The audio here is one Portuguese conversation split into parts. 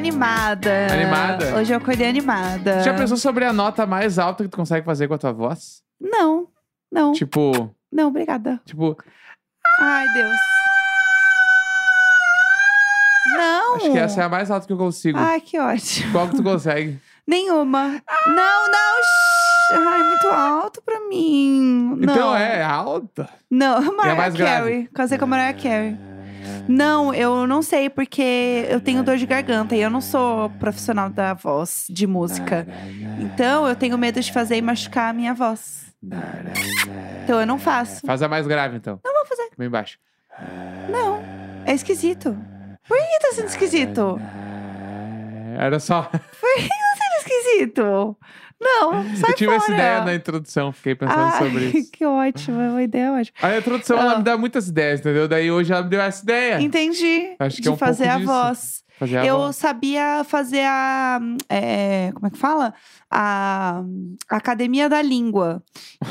animada. Animada? Hoje eu acordei animada. Já pensou sobre a nota mais alta que tu consegue fazer com a tua voz? Não, não, Tipo, não, obrigada. tipo, Ai, Deus. Não! acho que essa é a mais alta que eu consigo. Ai, que ótimo. Qual que tu consegue? Nenhuma. Não, não. shh. Ai, muito alto pra mim. Não. Então é alta. Não, Mariah mais grave. Carey. Casei com a Mariah Carey. Não, eu não sei, porque eu tenho dor de garganta e eu não sou profissional da voz, de música. Então eu tenho medo de fazer e machucar a minha voz. Então eu não faço. Faz a mais grave, então. Não vou fazer. Bem baixo. Não, é esquisito. Por que tá sendo esquisito? Era só. Tá sendo esquisito. Não, sai eu tive fora. essa ideia na introdução, fiquei pensando Ai, sobre isso. que ótimo, é uma ideia ótima. A introdução, ela Ah. me dá muitas ideias, entendeu? Daí hoje ela me deu essa ideia. Entendi. Acho que de é um fazer pouco a disso. voz. Fazer a Eu voz. sabia fazer a. é, como é que fala? A, a Academia da Língua.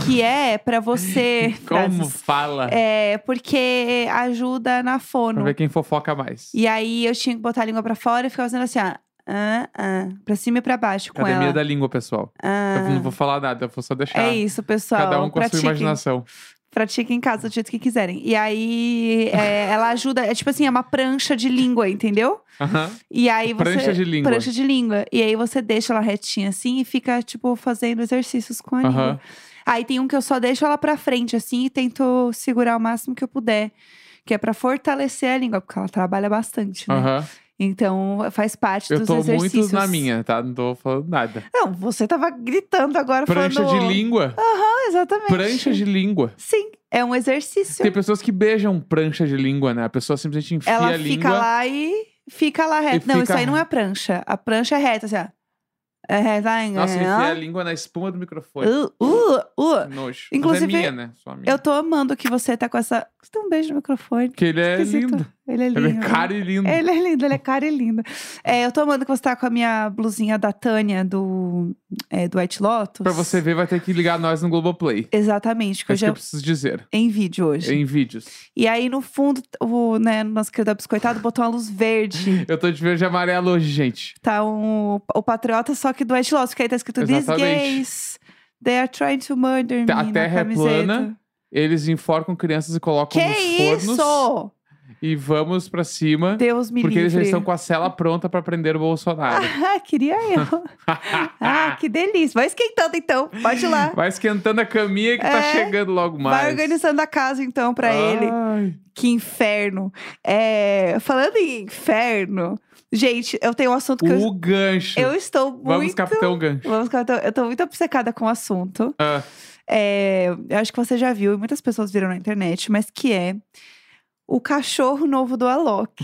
Que é pra você. Como fala? É, porque ajuda na fono. Pra ver quem fofoca mais. E aí eu tinha que botar a língua pra fora e ficar fazendo assim, ó. Ah, ah, pra cima e pra baixo com Academia ela. da língua, pessoal. Ah, Eu não vou falar nada, eu vou só deixar é isso, pessoal. cada um com a sua imaginação. Pratiquem em casa do jeito que quiserem. E aí, é, ela ajuda. É tipo assim, é uma prancha de língua, entendeu? Aham. E aí você. Prancha de língua. Prancha de língua. E aí você deixa ela retinha assim e fica, tipo, fazendo exercícios com a língua. Aham. Aí tem um que eu só deixo ela pra frente, assim, e tento segurar o máximo que eu puder. Que é pra fortalecer a língua, porque ela trabalha bastante, né? Aham. Então faz parte Eu dos tô exercícios. muito na minha, tá? Não tô falando nada. Não, você tava gritando agora Prancha falando. de língua. Ah, exatamente. Prancha de língua. Sim, é um exercício. Tem pessoas que beijam prancha de língua, né? A pessoa simplesmente enfia Ela a fica língua. lá e fica lá reta. Não, fica- isso aí não é prancha. A prancha é reta, assim, ó. É reta. Nossa, né? enfia a língua na espuma do microfone. Uh, uh, uh. Nojo. Inclusive, Mas é minha, né? Minha. Eu tô amando que você tá com essa. Você tem um beijo no microfone. Porque ele é Esquisito. lindo. Ele é lindo. Ele é caro e lindo. Ele é lindo, ele é caro e lindo. É, eu tô amando que você tá com a minha blusinha da Tânia do, é, do White Lotus. Pra você ver, vai ter que ligar nós no Globoplay. Exatamente, que É eu isso que já eu preciso dizer. em vídeo hoje. Em vídeos. E aí, no fundo, o né, nosso querido biscoitado botou uma luz verde. Eu tô de verde e amarelo hoje, gente. Tá um, o patriota, só que do White Lotus, que aí tá escrito These Exatamente. gays, they are trying to murder me A na terra é plana, Eles enforcam crianças e colocam Que nos fornos. isso? E vamos pra cima. Deus me porque eles já livre. estão com a cela pronta pra prender o Bolsonaro. Ah, queria eu. ah, que delícia. Vai esquentando então, pode ir lá. Vai esquentando a caminha que tá É, chegando logo mais. Vai organizando a casa então pra ele. Que inferno. É, falando em inferno, gente, eu tenho um assunto que eu, O gancho. eu estou muito. Vamos, Capitão Gancho. Vamos, capitão. Eu tô muito obcecada com o assunto. Ah, É, eu acho que você já viu, e muitas pessoas viram na internet, mas que é o cachorro novo do Alok.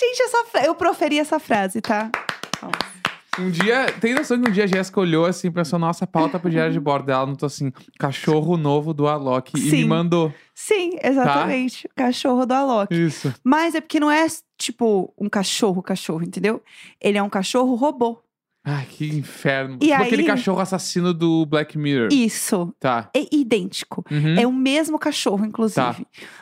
Gente, essa eu proferi essa frase, tá? um dia, tem noção que um dia a Jéssica olhou assim pensou, nossa, pauta pro diário de bordo dela, não tô assim, cachorro novo do Alok. E me Sim. mandou. Sim, exatamente. Cachorro do Alok. Isso. Mas é porque não é tipo um cachorro, cachorro, entendeu? Ele é um cachorro robô. Ai, que inferno. E tipo aí- aquele cachorro assassino do Black Mirror. Isso. Tá. É idêntico. Uhum. É o mesmo cachorro, inclusive. Tá.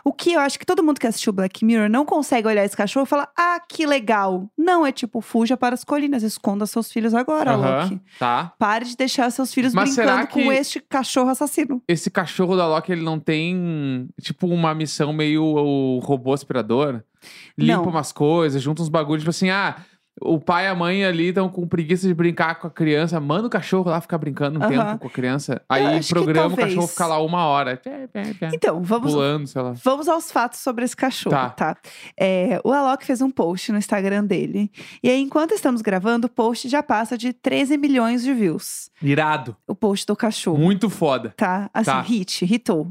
O que eu acho que todo mundo que assistiu Black Mirror não consegue olhar esse cachorro e falar: ah, que legal. Não, é tipo, fuja para as colinas, esconda seus filhos agora, Aham, Loki. Tá. Pare de deixar seus filhos Mas brincando com este cachorro assassino. Esse cachorro da Loki, ele não tem, tipo, uma missão meio o robô aspirador? Limpa Não. umas coisas, junta uns bagulhos, tipo assim, ah, o pai e a mãe ali estão com preguiça de brincar com a criança, manda o cachorro lá ficar brincando um tempo com a criança. Aí programa o cachorro ficar lá uma hora. Então, vamos, Pulando, sei lá. vamos aos fatos sobre esse cachorro, Tá. tá? É, o Alok fez um post no Instagram dele. E aí, enquanto estamos gravando, o post já passa de 13 milhões de views. Irado. O post do cachorro. Muito foda. Tá? Assim, Tá. hit, hitou.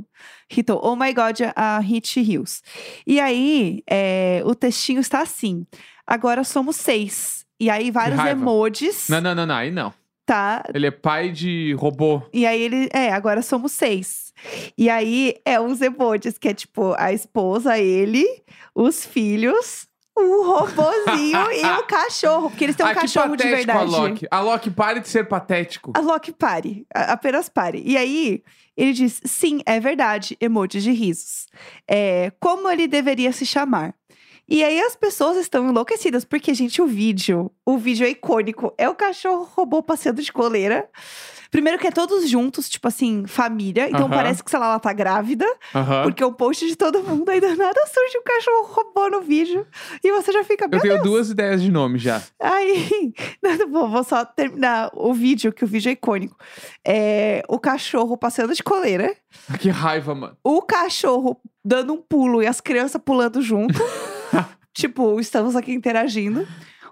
Hitou. Oh my God, a hit Hills. E aí, é, o textinho está assim. Agora somos seis. E aí, vários raiva. emojis, Não, não, não, não, aí não. tá? Ele é pai de robô. E aí ele, é, agora somos seis. E aí é uns emojis que é tipo a esposa, ele, os filhos, o robozinho e o cachorro, porque eles têm um ah, que cachorro de patético, verdade. Alok. Alok, pare de ser patético. Alok, pare. A- apenas pare. E aí, ele diz: sim, é verdade, emoji de risos. É, como ele deveria se chamar? E aí as pessoas estão enlouquecidas, porque, gente, o vídeo, o vídeo é icônico. É o cachorro robô passeando de coleira. Primeiro que é todos juntos, tipo assim, família. Então Aham. parece que, sei lá, ela tá grávida. Aham. Porque é um post de todo mundo, aí do nada surge um cachorro robô no vídeo. E você já fica, Eu tenho Deus. duas ideias de nome já. Aí, vou, vou só terminar o vídeo, que o vídeo é icônico. É o cachorro passeando de coleira, Que raiva, mano. o cachorro dando um pulo e as crianças pulando junto. tipo, estamos aqui interagindo.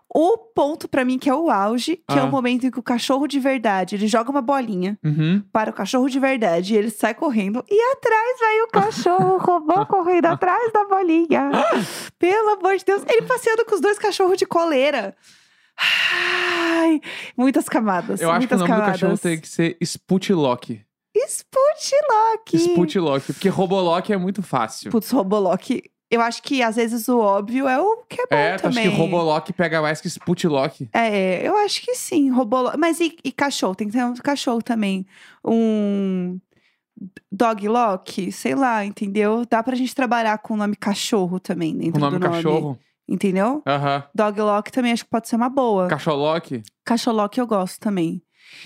O ponto pra mim que é o auge, que é Ah. o momento em que o cachorro de verdade, ele joga uma bolinha Uhum. para o cachorro de verdade, e ele sai correndo e atrás vai o cachorro robô correndo atrás da bolinha. Pelo amor de Deus, ele passeando com os dois cachorros de coleira. Ai, muitas camadas. Eu acho que o nome camadas. do cachorro tem que ser Sputlock. Sputlock. Sputlock. Porque Robolock é muito fácil. Putz, Robolock. Eu acho que às vezes o óbvio é o que é bom é, tu acha também. que Robolock pega mais que Sputlock? É, eu acho que sim, Robolock. Mas e, e cachorro? Tem que ter um cachorro também. Um doglock, sei lá, entendeu? Dá pra gente trabalhar com o nome cachorro também dentro O nome do nome. cachorro? Entendeu? Aham. Doglock também acho que pode ser uma boa. Cacholock? Cacholock eu gosto também.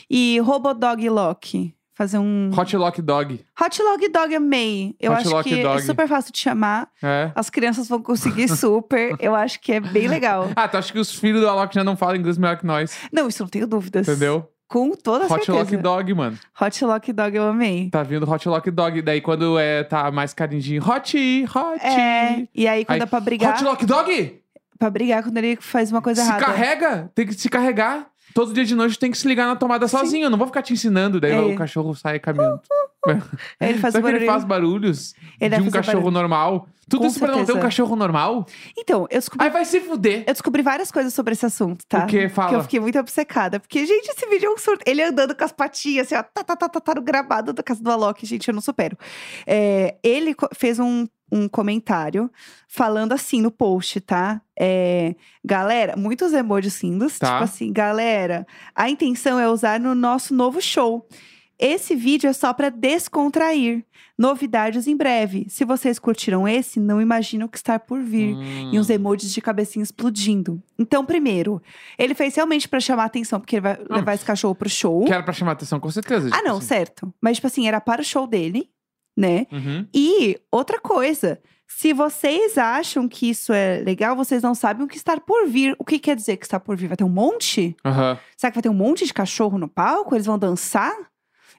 E Robodoglock. Fazer um. Hotlock Dog. Hotlog Dog amei. Eu acho Hotlock que é Dog. super fácil de chamar. É. As crianças vão conseguir super. Eu acho que é bem legal. Ah, tu acha que os filhos do Alok já não falam inglês melhor que nós? Não, isso não tenho dúvidas. Entendeu? Com toda certeza. Hotlock Dog, mano. Hotlock Dog eu amei. Tá vindo Hotlock Dog. Daí quando é, tá mais carinho, hot, hot. É, e aí quando Aí, é pra brigar, Hotlock Dog? pra brigar quando ele faz uma coisa se errada. carrega, tem que se carregar. Todo dia de noite tem que se ligar na tomada Sim. sozinho. Eu não vou ficar te ensinando. Daí É. o cachorro sai caminhando. Ele faz Será que ele faz barulhos Ele de um cachorro barulho. normal? Tudo Com isso pra não ter um certeza. cachorro normal? Então, eu descobri, Aí vai se fuder. eu descobri várias coisas sobre esse assunto, tá? O que? Que Fala. eu fiquei muito obcecada. Porque, gente, esse vídeo é um surto. Ele andando com as patinhas, assim, ó, tá, tá, tá, tá, tá no gramado da casa do Alok, gente, eu não supero. É, ele fez um, um comentário falando assim no post, tá? É, galera, muitos emojis lindos. Tá. Tipo assim, galera, a intenção é usar no nosso novo show. Esse vídeo é só pra descontrair. Novidades em breve. Se vocês curtiram esse, não imagino o que está por vir e Hum. uns emojis de cabecinha explodindo. Então, primeiro, ele fez realmente pra chamar atenção, porque ele vai Ah. levar esse cachorro pro show. Que era pra chamar atenção, com certeza. Ah, tipo não, assim. certo. Mas, tipo assim, era para o show dele, né? Uhum. E outra coisa. Se vocês acham que isso é legal, vocês não sabem o que está por vir. O que quer dizer que está por vir? Vai ter um monte? Aham. Será que vai ter um monte de cachorro no palco? Eles vão dançar?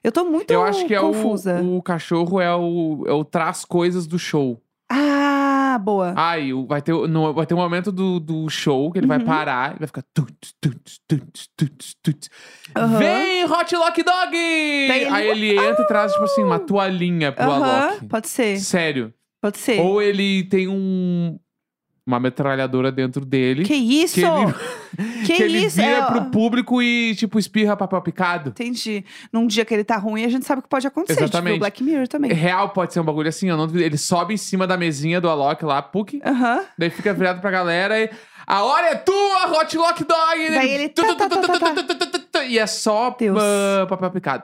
Eu tô muito Eu acho que é confusa. o, o cachorro é o, é o traz coisas do show. Ah, boa. Ai, o- vai ter, no, vai ter um momento do, do show que ele vai Uhum. parar e vai ficar. Tut, tut, tut, tut, tut. Aham. Vem, Hot Lock Dog! ele- Aí ele entra e traz, tipo assim, uma toalhinha pro Aham, Alok. pode ser. Sério. Pode ser. Ou ele tem um. Uma metralhadora dentro dele. Que isso? que ele, Que, que ele isso? vira É, pro público e, tipo, espirra papel picado. Entendi. Num dia que ele tá ruim, a gente sabe o que pode acontecer. Exatamente. Tipo, Black Mirror também. Real pode ser um bagulho assim, eu não duvido. Ele sobe em cima da mesinha do Alok lá, Puck. Aham. Daí fica virado pra galera e. A hora é tua, Hot Lock Dog! Daí ele tá, tá, tá, tá, tá. E é só ah, papel picado.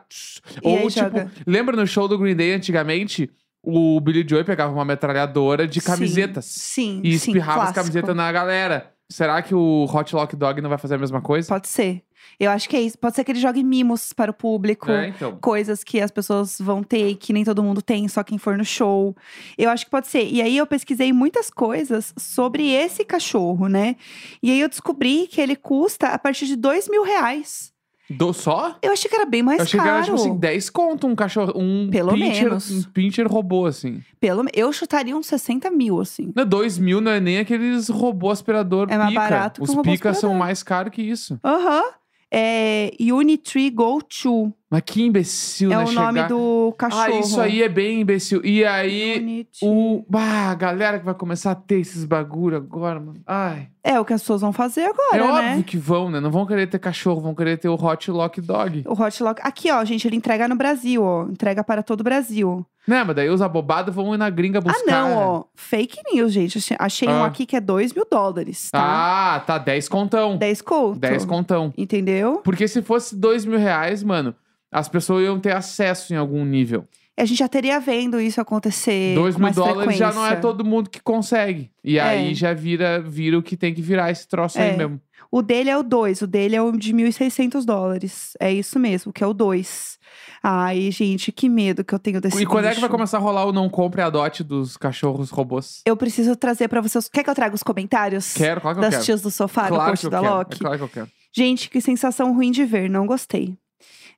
E Ou, tipo, joga. lembra no show do Green Day antigamente? O Billy Joy pegava uma metralhadora de camisetas. Sim, E sim, espirrava as clássico. camisetas na galera. Será que o Hot Lock Dog não vai fazer a mesma coisa? Pode ser. Eu acho que é isso. Pode ser que ele jogue mimos para o público. É, então. Coisas que as pessoas vão ter, que nem todo mundo tem, só quem for no show. Eu acho que pode ser. E aí eu pesquisei muitas coisas sobre esse cachorro, né? E aí eu descobri que ele custa a partir de dois mil reais. Do só? Eu achei que era bem mais eu achei caro. que era, tipo assim, 10 conto um cachorro. Um Pelo pincher, menos. Um pincher robô, assim. Pelo, eu chutaria uns 60 mil, assim. Não, 2 mil não é nem aqueles robô aspirador É mais pica. barato que Os um robô picas são aspirador. mais caros que isso. Aham. É Unitree Go To. Mas que imbecil, É né? o nome chegar- do cachorro. Ah, isso aí é bem imbecil. E aí, Unitree. o. Bah, a galera que vai começar a ter esses bagulho agora, mano. Ai. É o que as pessoas vão fazer agora, é né? óbvio que vão, né? Não vão querer ter cachorro, vão querer ter o Hot Lock Dog. O Hot Lock. Aqui, ó, gente, ele entrega no Brasil, ó. Entrega para todo o Brasil. Né, mas daí os abobados vão ir na gringa buscar. Ah, não, ó. Fake news, gente. Achei- Achei um Ah. aqui que é 2 mil dólares, tá? Ah, tá, 10 contão. 10 conto. 10 contão. Entendeu? Porque se fosse 2 mil reais, mano, as pessoas iam ter acesso em algum nível. A gente já teria vendo isso acontecer 2 com mil dólares já não é todo mundo que consegue. E É. aí já vira, vira o que tem que virar esse troço É. aí mesmo. O dele é o 2, o dele é o de 1.600 dólares. É isso mesmo, que é o 2. Ai, gente, que medo que eu tenho desse E quando é que vai bicho. começar a rolar o não compre e adote dos cachorros robôs? Eu preciso trazer pra vocês. Quer que eu traga os comentários? Quero, claro que eu das quero. tias do sofá no claro post que eu da quero. Loki? É claro que eu quero. Gente, que sensação ruim de ver, não gostei.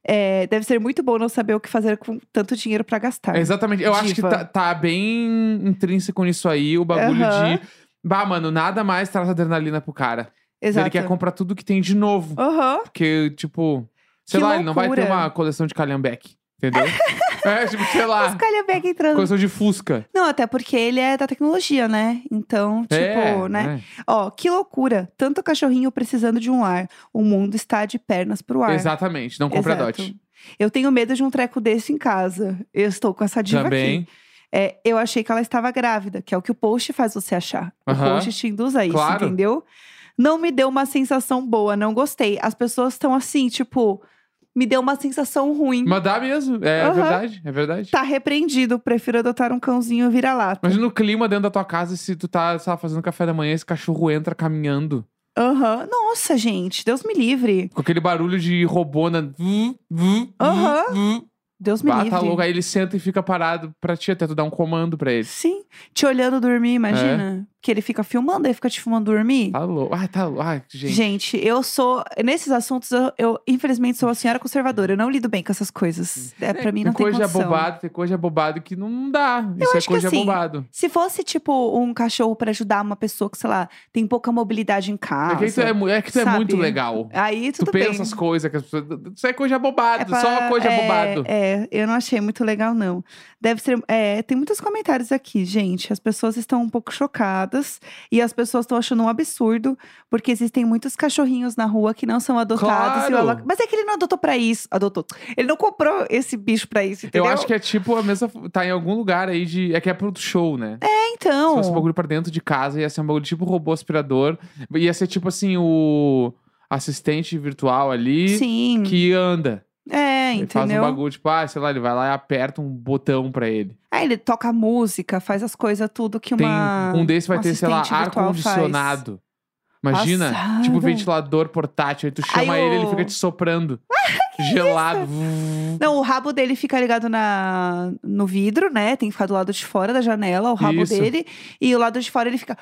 É, deve ser muito bom não saber o que fazer com tanto dinheiro pra gastar. Exatamente. Eu acho que Diva. tá, tá bem intrínseco nisso aí, o bagulho Aham. de. Bah, mano, nada mais traz adrenalina pro cara. Exato. Ele quer comprar tudo que tem de novo. Aham. Porque, tipo, sei Que lá, ele não vai ter loucura. uma coleção de calhambeque. Entendeu? é, tipo, sei Os lá. calhambeque entrando. Coleção de Fusca. Não, até porque ele é da tecnologia, né? Então, tipo, é, né? é. Ó, que loucura. Tanto cachorrinho precisando de um lar. O mundo está de pernas pro ar. Exatamente. Não compre Exato. adote. Eu tenho medo de um treco desse em casa. Eu estou com essa diva Também. aqui. É, eu achei que ela estava grávida, que é o que o post faz você achar. O Aham. post te induz a isso, Claro. entendeu? Não me deu uma sensação boa, não gostei. As pessoas estão assim, tipo, me deu uma sensação ruim. Mas dá mesmo. É Aham. verdade. É verdade. Tá repreendido, prefiro adotar um cãozinho vira-lata. Imagina o clima dentro da tua casa se tu tá, sei lá, fazendo café da manhã e esse cachorro entra caminhando. Aham. Nossa, gente, Deus me livre. Com aquele barulho de robô na. vu, Aham. vu. Deus me Bah, livre. tá louco. Aí ele senta e fica parado pra ti até tu dar um comando pra ele. Sim, te olhando dormir, imagina. Que ele fica filmando, aí fica te filmando dormir. É. Tá louco. Ai, tá louco. Ai, gente. Gente. eu sou. Nesses assuntos, eu, eu, infelizmente sou uma senhora conservadora. Eu não lido bem com essas coisas. É, pra mim não tem tem coisa condição. bobado, tem coisa bobado que não dá. Isso é coisa assim, bobado. Se fosse, tipo, um cachorro pra ajudar uma pessoa que, sei lá, tem pouca mobilidade em É casa. que tu é, é que tu é muito legal. Aí Tu tudo pensa bem. essas coisas que as pessoas. Isso é coisa bobado, É pra- só coisa é, bobado. É, eu não achei muito legal, não. Deve ser. é, tem muitos comentários aqui, gente. As pessoas estão um pouco chocadas e as pessoas estão achando um absurdo, porque existem muitos cachorrinhos na rua que não são adotados. Claro. Alok- Mas é que ele não adotou pra isso. Adotou. Ele não comprou esse bicho pra isso, entendeu? Eu acho que é tipo a mesma. Tá em algum lugar aí de. É que é pro show, né? É, Se então. fosse um bagulho pra dentro de casa, ia ser um bagulho tipo robô aspirador. Ia ser tipo assim, o assistente virtual ali Sim. que anda. É, Ele faz um entendeu? bagulho, tipo, ah, sei lá, ele vai lá e aperta um botão pra ele. Aí ele toca música, faz as coisas tudo que Tem uma. um desse vai ter, sei lá, ar-condicionado. Imagina, Passada. tipo ventilador portátil, aí tu chama Aí ele, ele fica te soprando. Gelado. Não, o rabo dele fica ligado na, no vidro, né? Tem que ficar do lado de fora da janela, o rabo Isso. dele. E o lado de fora ele fica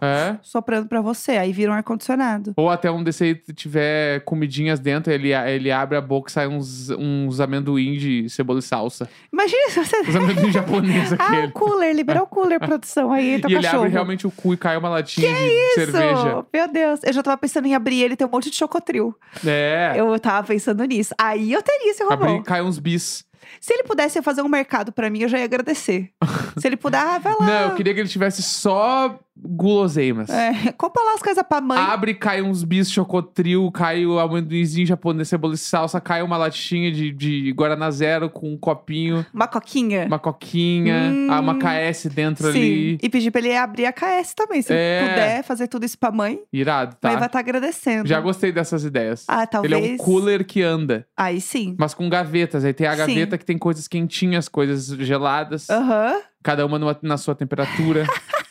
É. soprando pra você. Aí vira um ar-condicionado. Ou até um desse aí tiver comidinhas dentro, ele, ele abre a boca e sai uns, uns amendoim de cebola e salsa. Imagina se você. Os amendoim japoneses Ah, o aquele. cooler, liberou o cooler, produção. Aí entra e o ele abre realmente o cu e cai uma latinha de Isso! cerveja. Meu Deus, eu já tava pensando em abrir ele e ter um monte de chocotril. É. Eu tava pensando nisso. Aí eu teria esse robô. Abrir, cai uns bis. Se ele pudesse fazer um mercado pra mim, eu já ia agradecer. Se ele puder, ah, vai lá. Não, eu queria que ele tivesse só guloseimas. É, compra lá as coisas pra mãe. Abre, cai uns bis, chocotril, cai o amendoinzinho japonês, cebola e salsa, cai uma latinha de, de Guaraná Zero com um copinho, Uma coquinha. uma coquinha, Hum. ah, uma KS dentro Sim. ali. E pedir pra ele abrir a KS também. Se É. ele puder fazer tudo isso pra mãe, Irado, a mãe tá? vai estar agradecendo. Já gostei dessas ideias. Ah, talvez. Ele é um cooler que anda, Aí sim. mas com gavetas. Aí tem a Sim. gaveta que tem coisas quentinhas, coisas geladas, Aham. cada uma numa- na sua temperatura.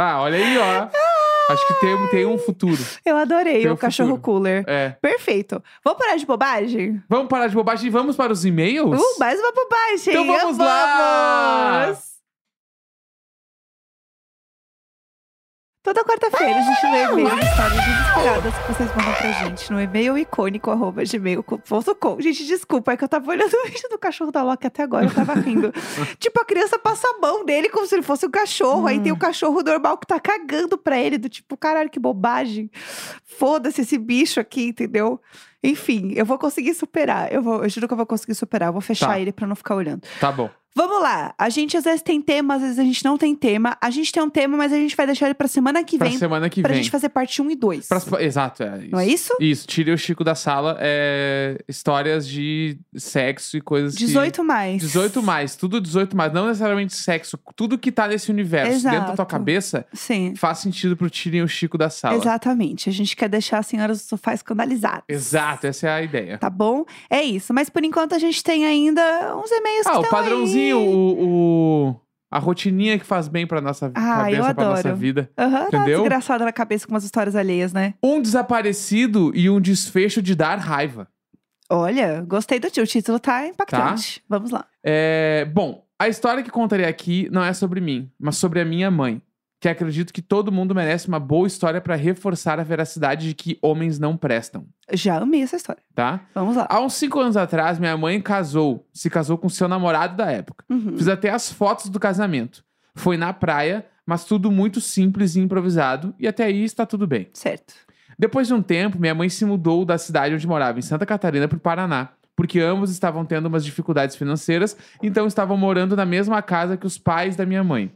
ah, olha aí, ó. Acho que tem, tem um futuro. Eu adorei Tem o um cachorro futuro. cooler. É. Perfeito. Vamos parar de bobagem? Vamos parar de bobagem e vamos para os e-mails? Uh, mais uma bobagem. Então vamos lá! Toda quarta-feira a gente lê e-mails, histórias desesperadas que vocês mandam pra gente no e-mail icônico arroba gmail.com. Gente, desculpa, é que eu tava olhando o vídeo do cachorro da Loki até agora, eu tava rindo. tipo, a criança passa a mão dele como se ele fosse um cachorro. Aí tem o cachorro normal que tá cagando pra ele, do tipo, caralho, que bobagem. Foda-se esse bicho aqui, entendeu? Enfim, eu vou conseguir superar. Eu, vou, eu juro que eu vou conseguir superar. Eu vou fechar Tá. ele pra não ficar olhando. Tá bom. Vamos lá. A gente às vezes tem tema, às vezes a gente não tem tema. A gente tem um tema, mas a gente vai deixar ele pra semana que Pra vem. semana que pra vem. gente fazer parte 1 e 2. Pra- Exato, é isso. Não é isso? Isso, tire o Chico da sala. É... Histórias de sexo e coisas que- 18 mais. 18 mais, tudo 18 mais. Não necessariamente sexo, tudo que tá nesse universo dentro da tua Exato. cabeça Sim. faz sentido pro tirem o Chico da sala. Exatamente. A gente quer deixar as senhoras do sofá escandalizadas. Exato, essa é a ideia. Tá bom? É isso. Mas por enquanto a gente tem ainda uns e-mails que Ah, o estão padrãozinho, aí. O, o- a rotininha que faz bem pra nossa Ah, cabeça, pra nossa vida. Aham, tá Entendeu? desgraçada na cabeça com umas histórias alheias, né? Um desaparecido e um desfecho de dar raiva. Olha, gostei do tio. O título tá impactante. Vamos lá. É, bom, a história que contarei aqui não é sobre mim, mas sobre a minha mãe. Que acredito que todo mundo merece uma boa história pra reforçar a veracidade de que homens não prestam, Já amei essa história. tá? Vamos lá. Há uns cinco anos atrás, minha mãe casou, se casou com seu namorado da época. Uhum. Fiz até as fotos do casamento. Foi na praia, mas tudo muito simples e improvisado, e até aí está tudo bem. Certo. Depois de um tempo, minha mãe se mudou da cidade onde morava, em Santa Catarina, para o Paraná, porque ambos estavam tendo umas dificuldades financeiras, então estavam morando na mesma casa que os pais da minha mãe.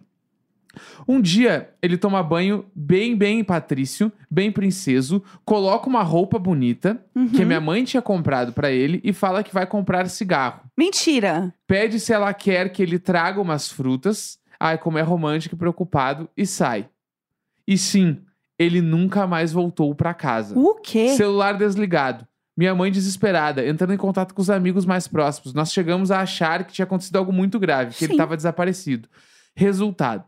Um dia, ele toma banho bem, bem patrício, bem princeso, coloca uma roupa bonita, que a Uhum. minha mãe tinha comprado para ele, e fala que vai comprar cigarro. Mentira. Pede se ela quer que ele traga umas frutas. Ai, como é romântico e preocupado, e sai. E sim, ele nunca mais voltou pra casa. O quê? Celular desligado. Minha mãe desesperada, entrando em contato com os amigos mais próximos. Nós chegamos a achar que tinha acontecido algo muito grave, que ele Sim. estava desaparecido. Resultado: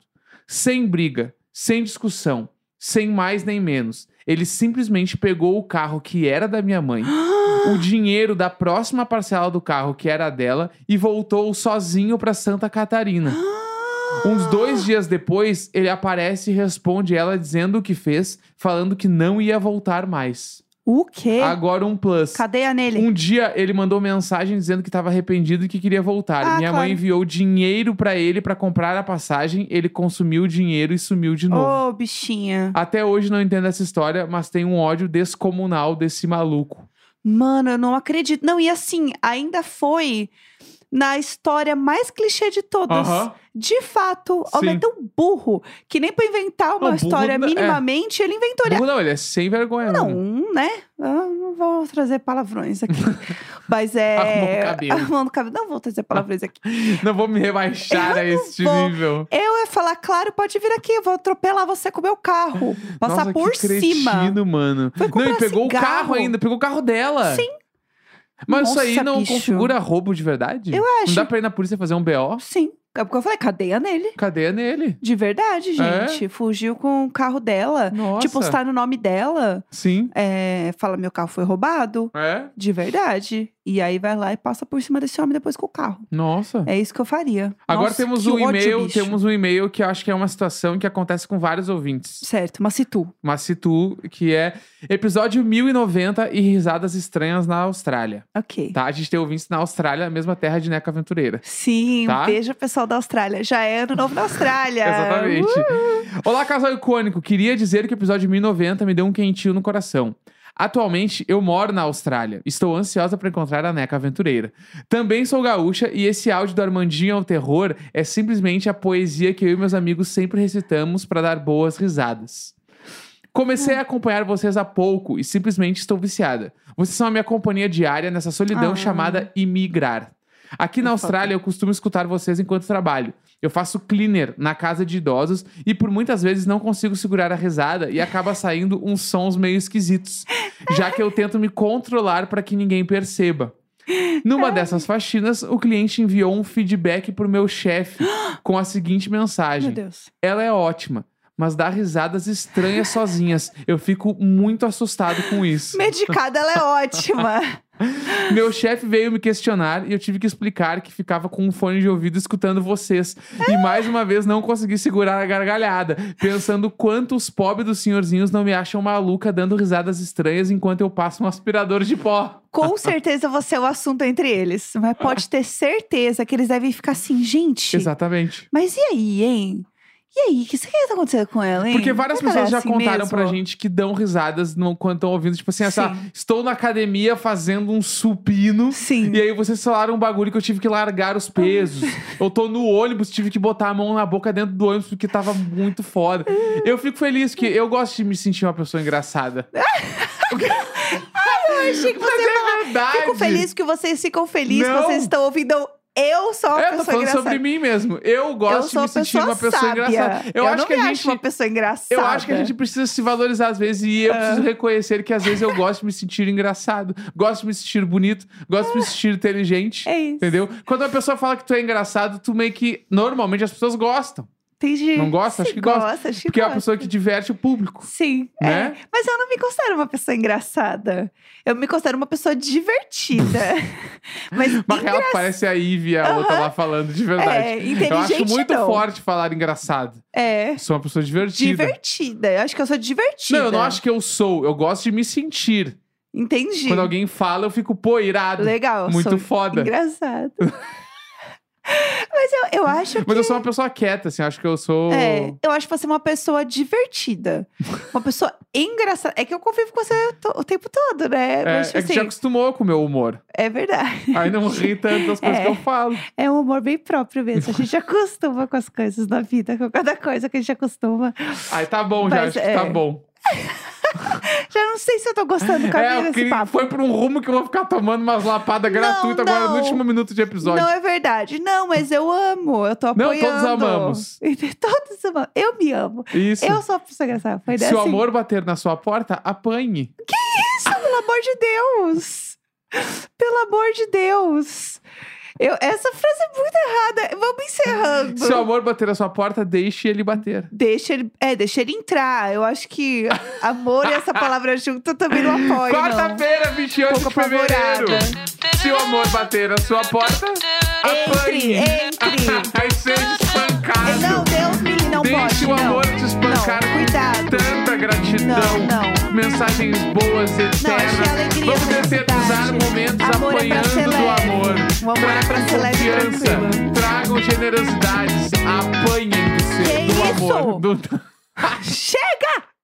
sem briga, sem discussão, sem mais nem menos. Ele simplesmente pegou o carro que era da minha mãe, o dinheiro da próxima parcela do carro que era dela e voltou sozinho pra Santa Catarina. Uns dois dias depois, ele aparece e responde ela dizendo o que fez, falando que não ia voltar mais. O quê? Agora um plus. Cadeia nele. Um dia ele mandou mensagem dizendo que estava arrependido e que queria voltar. Ah, Minha claro. mãe enviou dinheiro pra ele pra comprar a passagem, ele consumiu o dinheiro e sumiu de novo. Ô, bichinha. Até hoje não entendo essa história, mas tem um ódio descomunal desse maluco. Mano, eu não acredito. Não, e assim, ainda foi na história mais clichê de todas. De fato, o homem é tão burro que nem pra inventar uma Não, história não- é. minimamente, ele inventou. Ele Burro não, ele é sem vergonha. Não, né? Eu não vou trazer palavrões aqui. Mas é. Arrumou o cabelo. Arrumando o cabelo. Não vou trazer palavrões aqui. Não vou me rebaixar a Eu não este vou. nível. Eu ia falar, claro, pode vir aqui. Eu vou atropelar você com o meu carro. Passar Nossa, por que cima. cretino, mano. Foi não, e pegou o cigarro. carro ainda, pegou o carro dela. Sim. Mas isso aí Nossa, não bicho. configura roubo de verdade? Eu Não acho. dá pra ir na polícia fazer um BO? Sim. É porque eu falei, cadeia nele. Cadeia nele. De verdade, gente. Fugiu com o carro dela. É? Nossa. Tipo, está no nome dela. Sim. É, fala, meu carro foi roubado. É? De verdade. E aí vai lá e passa por cima desse homem depois com o carro. Nossa. É isso que eu faria. Agora Nossa, temos um ódio, e-mail, bicho. temos um e-mail que eu acho que é uma situação que acontece com vários ouvintes. Certo, mas se tu. Mas se tu, que é episódio 1090 e risadas estranhas na Austrália. Ok. Tá? A gente tem ouvintes na Austrália, a mesma terra de Neca Aventureira. Sim, Tá? um beijo pessoal da Austrália. Já é ano novo na Austrália. Exatamente. Uh! Olá, casal icônico. Queria dizer que o episódio 1090 me deu um quentinho no coração. Atualmente, eu moro na Austrália. Estou ansiosa para encontrar a Neca Aventureira. Também sou gaúcha e esse áudio do Armandinho ao terror é simplesmente a poesia que eu e meus amigos sempre recitamos para dar boas risadas. Comecei a acompanhar vocês há pouco e simplesmente estou viciada. Vocês são a minha companhia diária nessa solidão Ah. chamada imigrar. Aqui na Austrália, eu costumo escutar vocês enquanto trabalho. Eu faço cleaner na casa de idosos e por muitas vezes não consigo segurar a risada e acaba saindo uns sons meio esquisitos, já que eu tento me controlar para que ninguém perceba. Numa dessas faxinas, o cliente enviou um feedback pro meu chefe com a seguinte Meu mensagem: Deus. Ela é ótima, mas dá risadas estranhas sozinhas. Eu fico muito assustado com isso. Medicada, ela é ótima. Meu chefe veio me questionar e eu tive que explicar que ficava com um fone de ouvido escutando vocês. E mais uma vez não consegui segurar a gargalhada, pensando quanto os pobres dos senhorzinhos não me acham maluca dando risadas estranhas enquanto eu passo um aspirador de pó. Com certeza você é o assunto entre eles. Mas pode ter certeza que eles devem ficar assim, gente. Exatamente. Mas e aí, hein? E aí, o que, que tá acontecendo com ela, hein? Porque várias ela pessoas é já assim contaram mesmo? pra gente que dão risadas no, quando estão ouvindo. Tipo assim, essa, Sim. estou na academia fazendo um supino. Sim. E aí vocês falaram um bagulho que eu tive que largar os pesos. eu tô no ônibus, tive que botar a mão na boca dentro do ônibus porque tava muito foda. Eu fico feliz que eu gosto de me sentir uma pessoa engraçada. Eu achei que você Mas é falar. verdade. Fico feliz que vocês ficam felizes, vocês estão ouvindo. Eu sou uma É, eu tô pessoa falando engraçada. sobre mim mesmo. Eu eu gosto de sou me uma sentir pessoa uma pessoa sábia. engraçada. Eu, acho não que a gente. acho uma pessoa engraçada. Eu acho que a gente precisa se valorizar às vezes e eu Ah. preciso reconhecer que às vezes eu gosto de me sentir engraçado, gosto de me sentir bonito, gosto de me sentir inteligente. É isso. Entendeu? Quando a pessoa fala que tu é engraçado, tu meio que. Normalmente as pessoas gostam. Entendi. Não gosta? Acho que gosta. acho que Porque é uma gosta. pessoa que diverte o público. Sim, Né? é. Mas eu não me considero uma pessoa engraçada. Eu me considero uma pessoa divertida. Mas Mas real parece a Ivy, a outra lá falando de verdade. É, eu acho inteligente muito não. forte falar engraçado. é Sou uma pessoa divertida. divertida. Eu acho que eu sou divertida. Não, eu não acho que eu sou. Eu gosto de me sentir. Entendi. Quando alguém fala, eu fico, pô, irado. Legal. Muito foda. Engraçado. Mas eu, eu acho que. Mas eu sou uma pessoa quieta, assim. Acho que eu sou. É, eu acho você uma pessoa divertida. Uma pessoa engraçada. É que eu convivo com você o tempo todo, né? É, Mas, é tipo que já assim, acostumou com o meu humor. é verdade. Aí não ri tanto das coisas É. que eu falo. É um humor bem próprio mesmo. A gente acostuma com as coisas da vida, com cada coisa que a gente acostuma. Aí tá bom, já. Mas, Acho que tá é. bom. Já não sei se eu tô gostando com a É, desse que papo. foi pra um rumo que eu vou ficar tomando umas lapadas gratuitas agora no não. último minuto de episódio. Não é verdade. Não, mas eu amo. Eu tô Não, apoiando. todos amamos. todos amamos. Eu me amo. Isso. Eu sou uma pessoa engraçada. Foi Se dessa o amor bater na sua porta, apanhe. Isso, pelo amor de Deus! Pelo amor de Deus! Eu, essa frase é muito errada. Vamos encerrando. Se o amor bater na sua porta, deixe ele bater. Deixa ele, é, deixa ele entrar. Eu acho que amor e essa palavra junto também não apoio, não. Quarta-feira, 28 Pouco de fevereiro. apavorada. Se o amor bater na sua porta, apanhe. entre. Aí seja espancado. Não, Deus me não Deixe pode. o não. amor te espancar Não, cuidado. tanta gratidão. Não, não. Mensagens boas, eternas. Não, é alegria Vamos cidade. momentos Amor é apanhando ser do amor. O amor é Tragam e confiança. Tragam generosidades. Apanhem do, ser, do amor. Do... Chega!